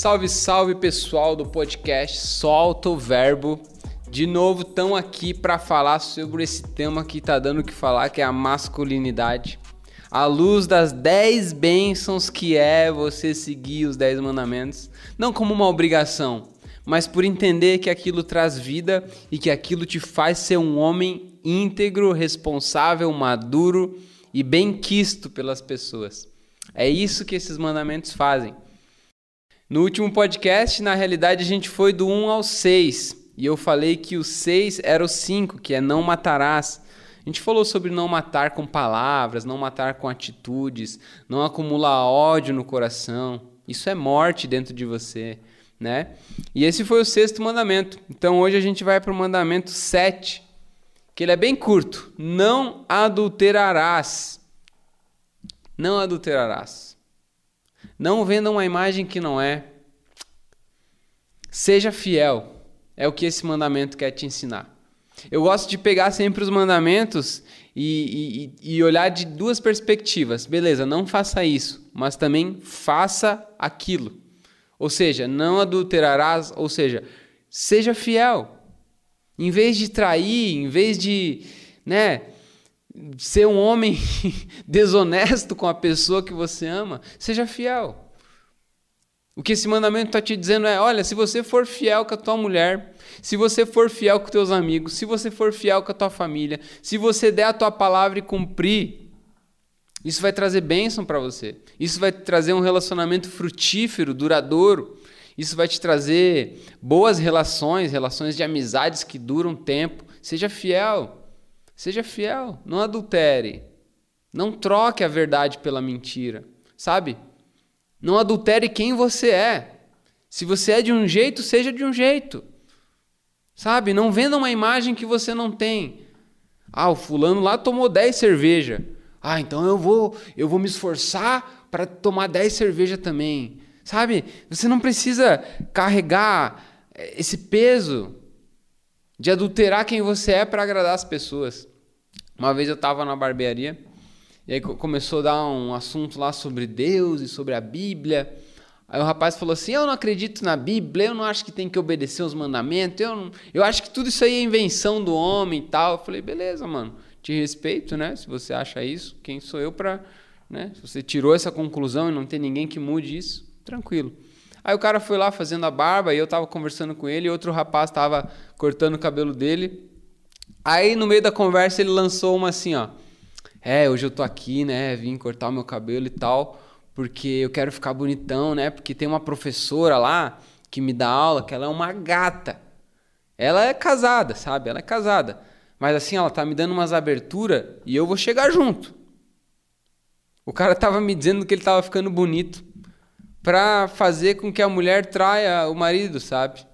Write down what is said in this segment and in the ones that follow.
Salve, salve pessoal do podcast Solta o Verbo. De novo, estão aqui para falar sobre esse tema que tá dando o que falar, que é a masculinidade. À luz das 10 bênçãos que é você seguir os 10 mandamentos, não como uma obrigação, mas por entender que aquilo traz vida e que aquilo te faz ser um homem íntegro, responsável, maduro e bem quisto pelas pessoas. É isso que esses mandamentos fazem. No último podcast, na realidade, a gente foi do 1 ao 6. E eu falei que o 6 era o 5, que é não matarás. A gente falou sobre não matar com palavras, não matar com atitudes, não acumular ódio no coração. Isso é morte dentro de você, né? E esse foi o sexto mandamento. Então hoje a gente vai para o mandamento 7, que ele é bem curto. Não adulterarás. Não adulterarás. Não venda uma imagem que não é. Seja fiel. É o que esse mandamento quer te ensinar. Eu gosto de pegar sempre os mandamentos e, e, e, olhar de duas perspectivas. Beleza, não faça isso, mas também faça aquilo. Ou seja, não adulterarás, ou seja, seja fiel. Em vez de trair, em vez de, né, ser um homem desonesto com a pessoa que você ama, seja fiel. O que esse mandamento está te dizendo é: olha, se você for fiel com a tua mulher, se você for fiel com teus amigos, se você for fiel com a tua família, se você der a tua palavra e cumprir, isso vai trazer bênção para você. Isso vai trazer um relacionamento frutífero, duradouro. Isso vai te trazer boas relações, relações de amizades que duram tempo. Seja fiel. Seja fiel, não adultere. Não troque a verdade pela mentira, sabe? Não adultere quem você é. Se você é de um jeito, seja de um jeito. Sabe? Não venda uma imagem que você não tem. Ah, o fulano lá tomou 10 cerveja. Ah, então eu vou, eu vou me esforçar para tomar 10 cerveja também. Sabe? Você não precisa carregar eh, esse peso de adulterar quem você é para agradar as pessoas. Uma vez eu estava na barbearia e aí começou a dar um assunto lá sobre Deus e sobre a Bíblia. Aí o rapaz falou assim: Eu não acredito na Bíblia, eu não acho que tem que obedecer os mandamentos, eu, não, eu acho que tudo isso aí é invenção do homem e tal. Eu falei: Beleza, mano, te respeito, né? Se você acha isso, quem sou eu para. Né? Se você tirou essa conclusão e não tem ninguém que mude isso, tranquilo. Aí o cara foi lá fazendo a barba e eu tava conversando com ele e outro rapaz tava cortando o cabelo dele. Aí no meio da conversa ele lançou uma assim, ó. É, hoje eu tô aqui, né? Vim cortar o meu cabelo e tal, porque eu quero ficar bonitão, né? Porque tem uma professora lá que me dá aula, que ela é uma gata. Ela é casada, sabe? Ela é casada. Mas assim, ela tá me dando umas aberturas e eu vou chegar junto. O cara tava me dizendo que ele tava ficando bonito pra fazer com que a mulher traia o marido, sabe?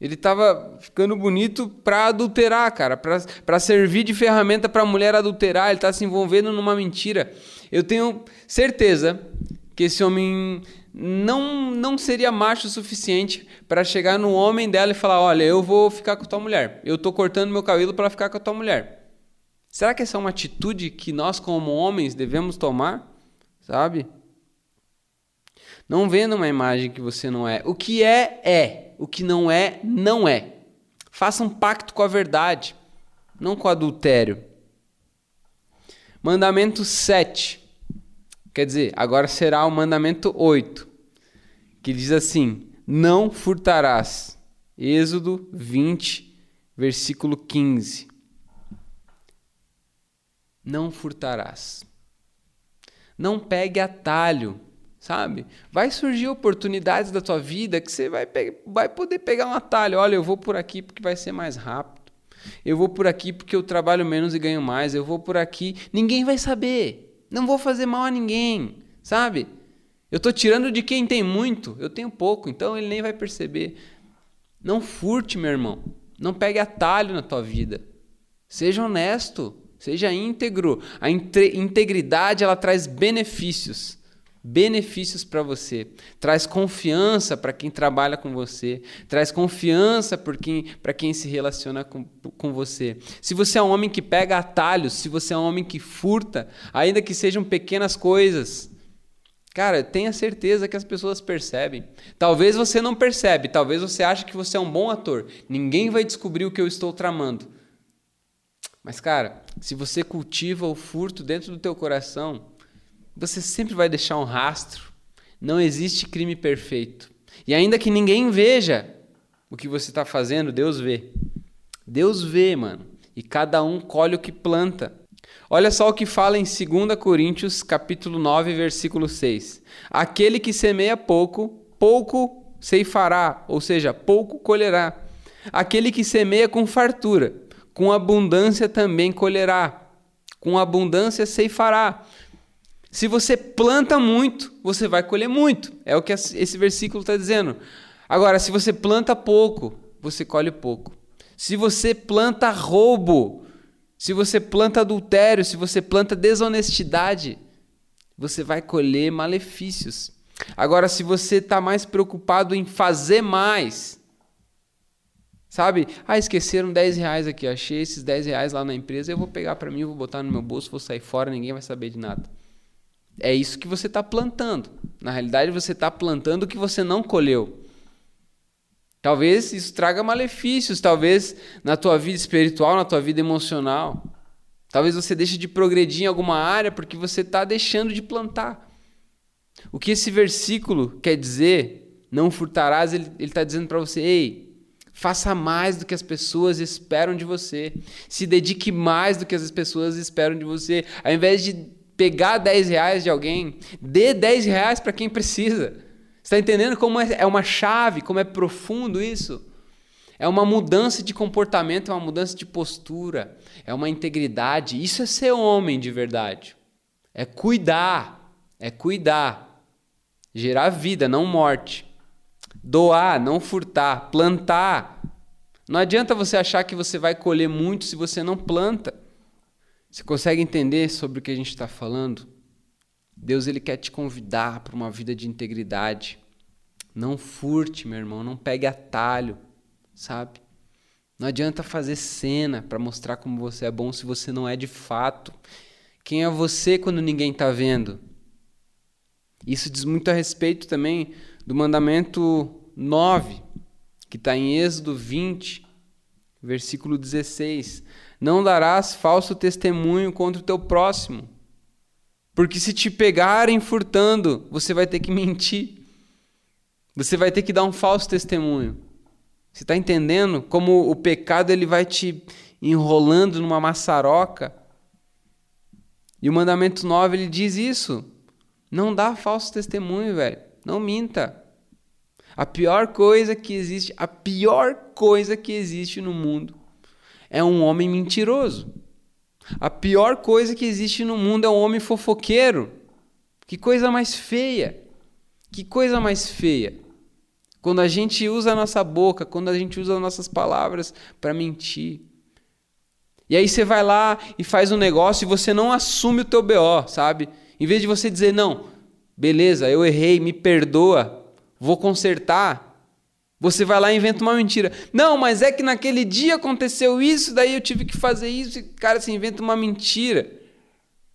Ele estava ficando bonito para adulterar, cara, para servir de ferramenta para a mulher adulterar. Ele está se envolvendo numa mentira. Eu tenho certeza que esse homem não, não seria macho o suficiente para chegar no homem dela e falar: Olha, eu vou ficar com tua mulher. Eu estou cortando meu cabelo para ficar com a tua mulher. Será que essa é uma atitude que nós, como homens, devemos tomar? Sabe? Não venda uma imagem que você não é. O que é, é o que não é, não é. Faça um pacto com a verdade, não com o adultério. Mandamento 7. Quer dizer, agora será o mandamento 8, que diz assim: Não furtarás. Êxodo 20, versículo 15. Não furtarás. Não pegue atalho sabe? Vai surgir oportunidades da tua vida que você vai, vai poder pegar um atalho. Olha, eu vou por aqui porque vai ser mais rápido. Eu vou por aqui porque eu trabalho menos e ganho mais. Eu vou por aqui. Ninguém vai saber. Não vou fazer mal a ninguém, sabe? Eu estou tirando de quem tem muito. Eu tenho pouco, então ele nem vai perceber. Não furte, meu irmão. Não pegue atalho na tua vida. Seja honesto. Seja íntegro. A integridade ela traz benefícios benefícios para você, traz confiança para quem trabalha com você, traz confiança para quem, quem se relaciona com, com você. Se você é um homem que pega atalhos, se você é um homem que furta, ainda que sejam pequenas coisas, Cara, tenha certeza que as pessoas percebem. Talvez você não percebe, talvez você ache que você é um bom ator. Ninguém vai descobrir o que eu estou tramando. Mas cara, se você cultiva o furto dentro do teu coração, você sempre vai deixar um rastro. Não existe crime perfeito. E ainda que ninguém veja o que você está fazendo, Deus vê. Deus vê, mano. E cada um colhe o que planta. Olha só o que fala em 2 Coríntios, capítulo 9, versículo 6. Aquele que semeia pouco, pouco ceifará, ou seja, pouco colherá. Aquele que semeia com fartura, com abundância também colherá. Com abundância ceifará. Se você planta muito, você vai colher muito. É o que esse versículo está dizendo. Agora, se você planta pouco, você colhe pouco. Se você planta roubo, se você planta adultério, se você planta desonestidade, você vai colher malefícios. Agora, se você está mais preocupado em fazer mais, sabe? Ah, esqueceram 10 reais aqui, achei esses 10 reais lá na empresa, eu vou pegar para mim, vou botar no meu bolso, vou sair fora, ninguém vai saber de nada. É isso que você está plantando. Na realidade, você está plantando o que você não colheu. Talvez isso traga malefícios, talvez na tua vida espiritual, na tua vida emocional. Talvez você deixe de progredir em alguma área porque você está deixando de plantar. O que esse versículo quer dizer, não furtarás, ele está dizendo para você, ei, faça mais do que as pessoas esperam de você. Se dedique mais do que as pessoas esperam de você. Ao invés de pegar 10 reais de alguém, dê 10 reais para quem precisa. Está entendendo como é, é uma chave, como é profundo isso? É uma mudança de comportamento, é uma mudança de postura, é uma integridade. Isso é ser homem de verdade. É cuidar, é cuidar. Gerar vida, não morte. Doar, não furtar. Plantar. Não adianta você achar que você vai colher muito se você não planta. Você consegue entender sobre o que a gente está falando? Deus ele quer te convidar para uma vida de integridade. Não furte, meu irmão, não pegue atalho, sabe? Não adianta fazer cena para mostrar como você é bom se você não é de fato. Quem é você quando ninguém está vendo? Isso diz muito a respeito também do mandamento 9, que está em Êxodo 20, versículo 16. Não darás falso testemunho contra o teu próximo porque se te pegarem furtando, você vai ter que mentir. Você vai ter que dar um falso testemunho. Você está entendendo como o pecado ele vai te enrolando numa maçaroca? E o mandamento 9 ele diz isso. Não dá falso testemunho, velho. Não minta. A pior coisa que existe, a pior coisa que existe no mundo é um homem mentiroso. A pior coisa que existe no mundo é um homem fofoqueiro. Que coisa mais feia. Que coisa mais feia. Quando a gente usa a nossa boca, quando a gente usa as nossas palavras para mentir. E aí você vai lá e faz um negócio e você não assume o teu BO, sabe? Em vez de você dizer, não, beleza, eu errei, me perdoa, vou consertar. Você vai lá e inventa uma mentira. Não, mas é que naquele dia aconteceu isso, daí eu tive que fazer isso. E, cara, você inventa uma mentira.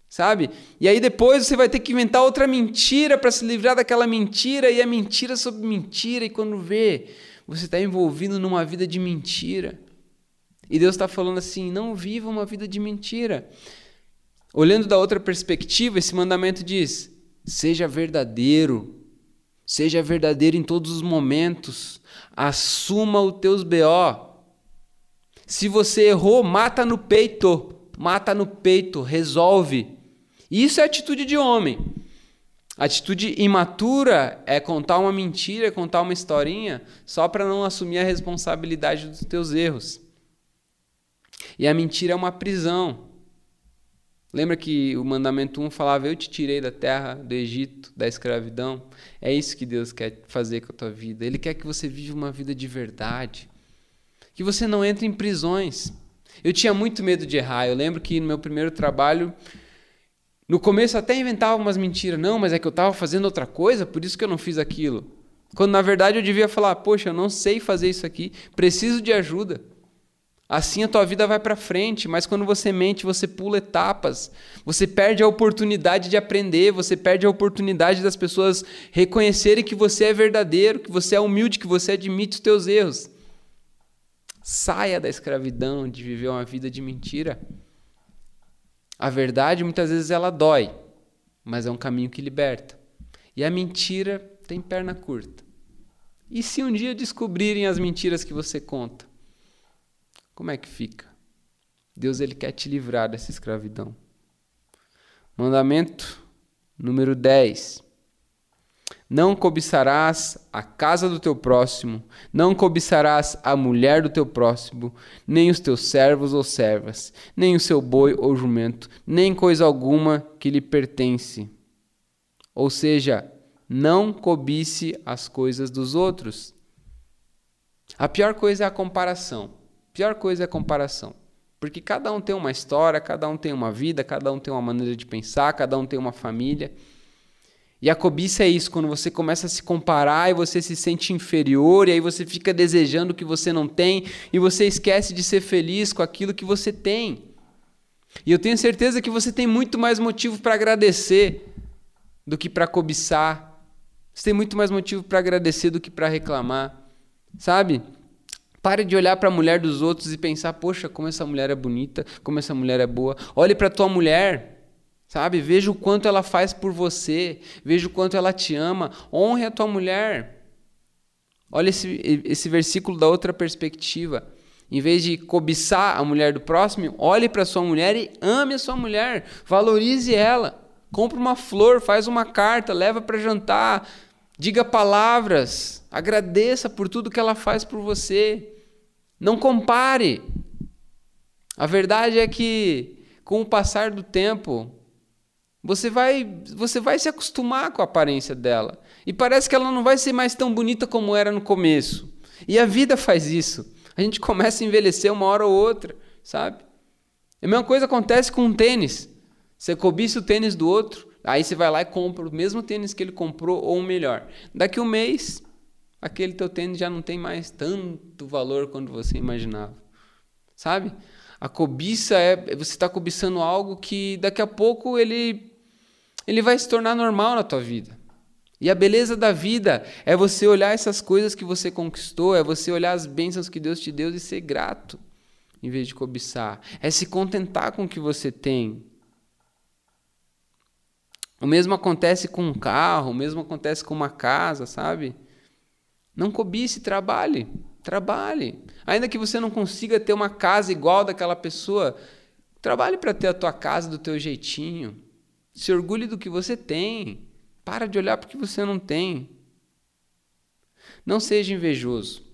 Sabe? E aí depois você vai ter que inventar outra mentira para se livrar daquela mentira, e é mentira sobre mentira, e quando vê, você está envolvido numa vida de mentira. E Deus está falando assim: não viva uma vida de mentira. Olhando da outra perspectiva, esse mandamento diz: seja verdadeiro, seja verdadeiro em todos os momentos assuma os teus BO. Se você errou, mata no peito, mata no peito, resolve. Isso é atitude de homem. Atitude imatura é contar uma mentira, é contar uma historinha só para não assumir a responsabilidade dos teus erros. E a mentira é uma prisão. Lembra que o mandamento 1 falava: Eu te tirei da terra do Egito, da escravidão? É isso que Deus quer fazer com a tua vida. Ele quer que você viva uma vida de verdade. Que você não entre em prisões. Eu tinha muito medo de errar. Eu lembro que no meu primeiro trabalho, no começo até inventava umas mentiras. Não, mas é que eu estava fazendo outra coisa, por isso que eu não fiz aquilo. Quando na verdade eu devia falar: Poxa, eu não sei fazer isso aqui, preciso de ajuda. Assim a tua vida vai para frente, mas quando você mente, você pula etapas. Você perde a oportunidade de aprender, você perde a oportunidade das pessoas reconhecerem que você é verdadeiro, que você é humilde, que você admite os teus erros. Saia da escravidão de viver uma vida de mentira. A verdade muitas vezes ela dói, mas é um caminho que liberta. E a mentira tem perna curta. E se um dia descobrirem as mentiras que você conta? Como é que fica? Deus ele quer te livrar dessa escravidão. Mandamento número 10. Não cobiçarás a casa do teu próximo, não cobiçarás a mulher do teu próximo, nem os teus servos ou servas, nem o seu boi ou jumento, nem coisa alguma que lhe pertence. Ou seja, não cobice as coisas dos outros. A pior coisa é a comparação. Pior coisa é a comparação. Porque cada um tem uma história, cada um tem uma vida, cada um tem uma maneira de pensar, cada um tem uma família. E a cobiça é isso, quando você começa a se comparar e você se sente inferior, e aí você fica desejando o que você não tem, e você esquece de ser feliz com aquilo que você tem. E eu tenho certeza que você tem muito mais motivo para agradecer do que para cobiçar. Você tem muito mais motivo para agradecer do que para reclamar. Sabe? Pare de olhar para a mulher dos outros e pensar, poxa, como essa mulher é bonita, como essa mulher é boa. Olhe para tua mulher, sabe? Veja o quanto ela faz por você, veja o quanto ela te ama. Honre a tua mulher. Olha esse, esse versículo da outra perspectiva. Em vez de cobiçar a mulher do próximo, olhe para sua mulher e ame a sua mulher. Valorize ela. Compre uma flor, faz uma carta, leva para jantar, diga palavras, agradeça por tudo que ela faz por você. Não compare. A verdade é que com o passar do tempo, você vai, você vai se acostumar com a aparência dela. E parece que ela não vai ser mais tão bonita como era no começo. E a vida faz isso. A gente começa a envelhecer uma hora ou outra, sabe? A mesma coisa acontece com um tênis. Você cobiça o tênis do outro, aí você vai lá e compra o mesmo tênis que ele comprou ou melhor. Daqui um mês, aquele teu tênis já não tem mais tanto valor quanto você imaginava. Sabe? A cobiça é você está cobiçando algo que daqui a pouco ele ele vai se tornar normal na tua vida. E a beleza da vida é você olhar essas coisas que você conquistou, é você olhar as bênçãos que Deus te deu e ser grato, em vez de cobiçar. É se contentar com o que você tem. O mesmo acontece com um carro, o mesmo acontece com uma casa, sabe? Não cobice, trabalhe. Trabalhe. Ainda que você não consiga ter uma casa igual daquela pessoa, trabalhe para ter a tua casa do teu jeitinho. Se orgulhe do que você tem. Para de olhar para o que você não tem. Não seja invejoso.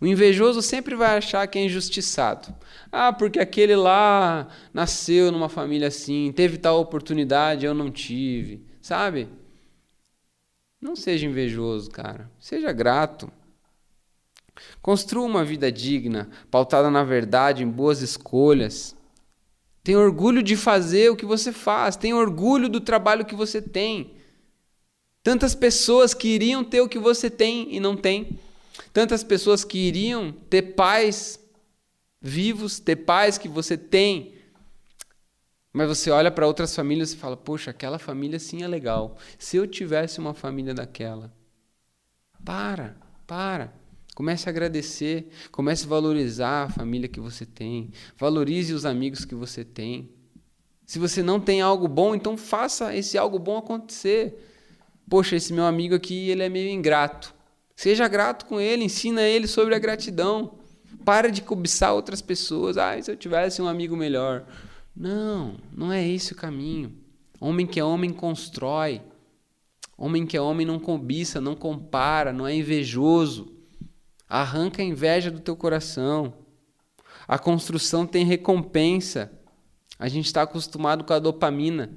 O invejoso sempre vai achar que é injustiçado. Ah, porque aquele lá nasceu numa família assim, teve tal oportunidade, eu não tive. Sabe? Não seja invejoso, cara. Seja grato. Construa uma vida digna, pautada na verdade, em boas escolhas. Tenha orgulho de fazer o que você faz. Tenha orgulho do trabalho que você tem. Tantas pessoas que iriam ter o que você tem e não tem. Tantas pessoas que iriam ter pais vivos, ter pais que você tem. Mas você olha para outras famílias e fala: Poxa, aquela família sim é legal. Se eu tivesse uma família daquela. Para, para. Comece a agradecer, comece a valorizar a família que você tem, valorize os amigos que você tem. Se você não tem algo bom, então faça esse algo bom acontecer. Poxa, esse meu amigo aqui, ele é meio ingrato. Seja grato com ele, ensina ele sobre a gratidão. Para de cobiçar outras pessoas. Ah, se eu tivesse um amigo melhor. Não, não é esse o caminho. Homem que é homem constrói. Homem que é homem não cobiça, não compara, não é invejoso. Arranca a inveja do teu coração. A construção tem recompensa. A gente está acostumado com a dopamina,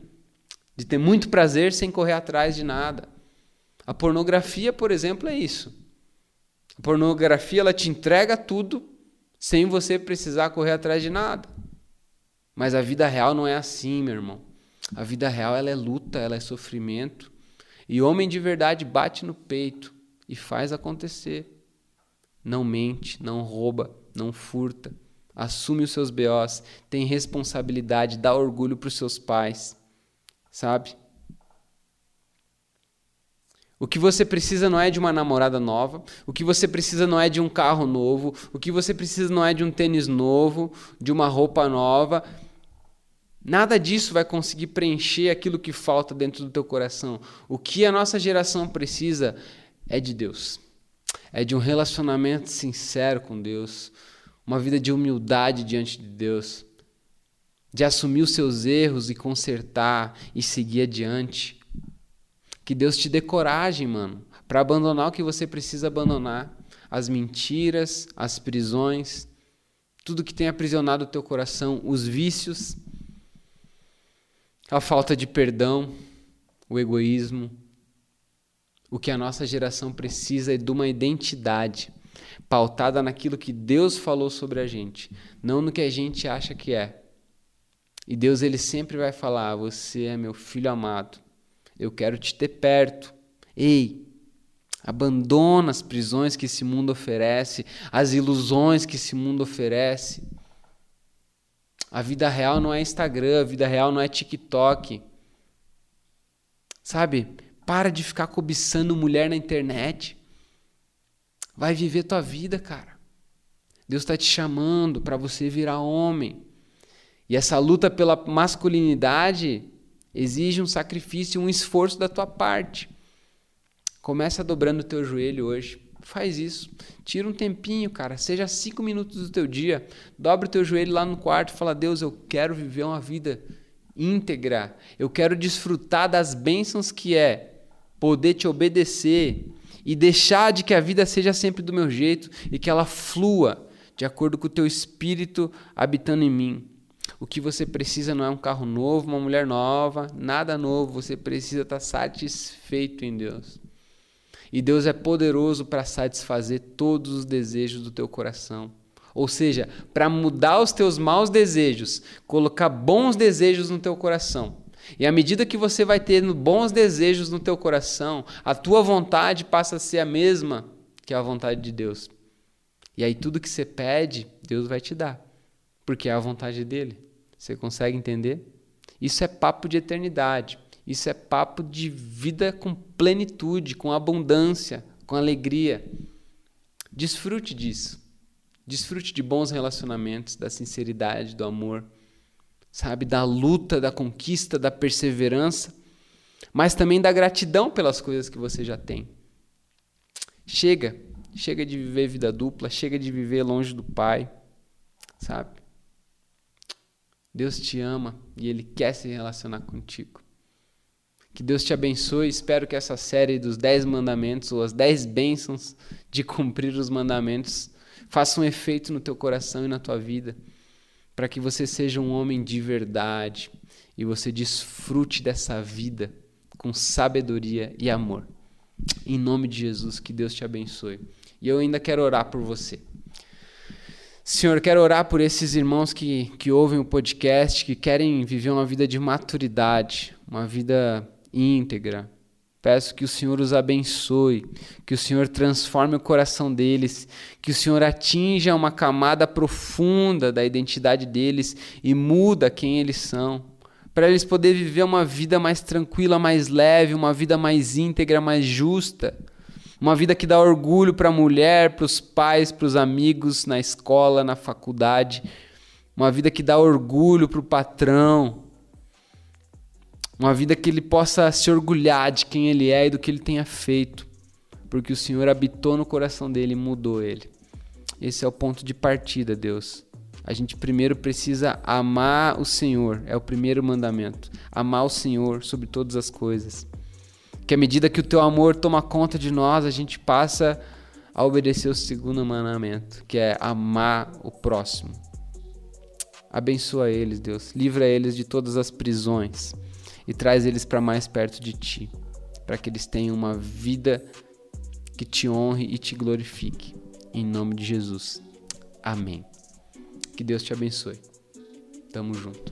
de ter muito prazer sem correr atrás de nada. A pornografia, por exemplo, é isso. A pornografia ela te entrega tudo sem você precisar correr atrás de nada. Mas a vida real não é assim, meu irmão. A vida real ela é luta, ela é sofrimento. E homem de verdade bate no peito e faz acontecer. Não mente, não rouba, não furta. Assume os seus BOs, tem responsabilidade, dá orgulho para os seus pais, sabe? O que você precisa não é de uma namorada nova, o que você precisa não é de um carro novo, o que você precisa não é de um tênis novo, de uma roupa nova. Nada disso vai conseguir preencher aquilo que falta dentro do teu coração. O que a nossa geração precisa é de Deus. É de um relacionamento sincero com Deus, uma vida de humildade diante de Deus, de assumir os seus erros e consertar e seguir adiante. Que Deus te dê coragem, mano, para abandonar o que você precisa abandonar, as mentiras, as prisões, tudo que tem aprisionado o teu coração, os vícios, a falta de perdão, o egoísmo. O que a nossa geração precisa é de uma identidade pautada naquilo que Deus falou sobre a gente, não no que a gente acha que é. E Deus ele sempre vai falar: "Você é meu filho amado. Eu quero te ter perto. Ei, abandona as prisões que esse mundo oferece, as ilusões que esse mundo oferece. A vida real não é Instagram, a vida real não é TikTok. Sabe? Para de ficar cobiçando mulher na internet. Vai viver tua vida, cara. Deus está te chamando para você virar homem. E essa luta pela masculinidade exige um sacrifício, um esforço da tua parte. Começa dobrando o teu joelho hoje. Faz isso. Tira um tempinho, cara. Seja cinco minutos do teu dia. Dobra o teu joelho lá no quarto fala: Deus, eu quero viver uma vida íntegra. Eu quero desfrutar das bênçãos que é poder te obedecer e deixar de que a vida seja sempre do meu jeito e que ela flua de acordo com o teu espírito habitando em mim. O que você precisa não é um carro novo, uma mulher nova, nada novo. Você precisa estar satisfeito em Deus. E Deus é poderoso para satisfazer todos os desejos do teu coração. Ou seja, para mudar os teus maus desejos, colocar bons desejos no teu coração. E à medida que você vai tendo bons desejos no teu coração, a tua vontade passa a ser a mesma que a vontade de Deus. E aí tudo que você pede, Deus vai te dar, porque é a vontade dele. Você consegue entender? Isso é papo de eternidade. Isso é papo de vida com plenitude, com abundância, com alegria. Desfrute disso. Desfrute de bons relacionamentos, da sinceridade, do amor, sabe, da luta, da conquista, da perseverança, mas também da gratidão pelas coisas que você já tem. Chega, chega de viver vida dupla, chega de viver longe do Pai, sabe? Deus te ama e Ele quer se relacionar contigo. Que Deus te abençoe. Espero que essa série dos 10 mandamentos, ou as 10 bênçãos de cumprir os mandamentos, faça um efeito no teu coração e na tua vida, para que você seja um homem de verdade e você desfrute dessa vida com sabedoria e amor. Em nome de Jesus, que Deus te abençoe. E eu ainda quero orar por você. Senhor, quero orar por esses irmãos que, que ouvem o podcast, que querem viver uma vida de maturidade, uma vida íntegra. Peço que o Senhor os abençoe, que o Senhor transforme o coração deles, que o Senhor atinja uma camada profunda da identidade deles e muda quem eles são, para eles poderem viver uma vida mais tranquila, mais leve, uma vida mais íntegra, mais justa, uma vida que dá orgulho para a mulher, para os pais, para os amigos na escola, na faculdade, uma vida que dá orgulho para o patrão, uma vida que ele possa se orgulhar de quem ele é e do que ele tenha feito, porque o Senhor habitou no coração dele e mudou ele. Esse é o ponto de partida, Deus. A gente primeiro precisa amar o Senhor, é o primeiro mandamento. Amar o Senhor sobre todas as coisas. Que à medida que o teu amor toma conta de nós, a gente passa a obedecer o segundo mandamento, que é amar o próximo. Abençoa eles, Deus. Livra eles de todas as prisões e traz eles para mais perto de ti, para que eles tenham uma vida que te honre e te glorifique. Em nome de Jesus. Amém. Que Deus te abençoe. Tamo junto.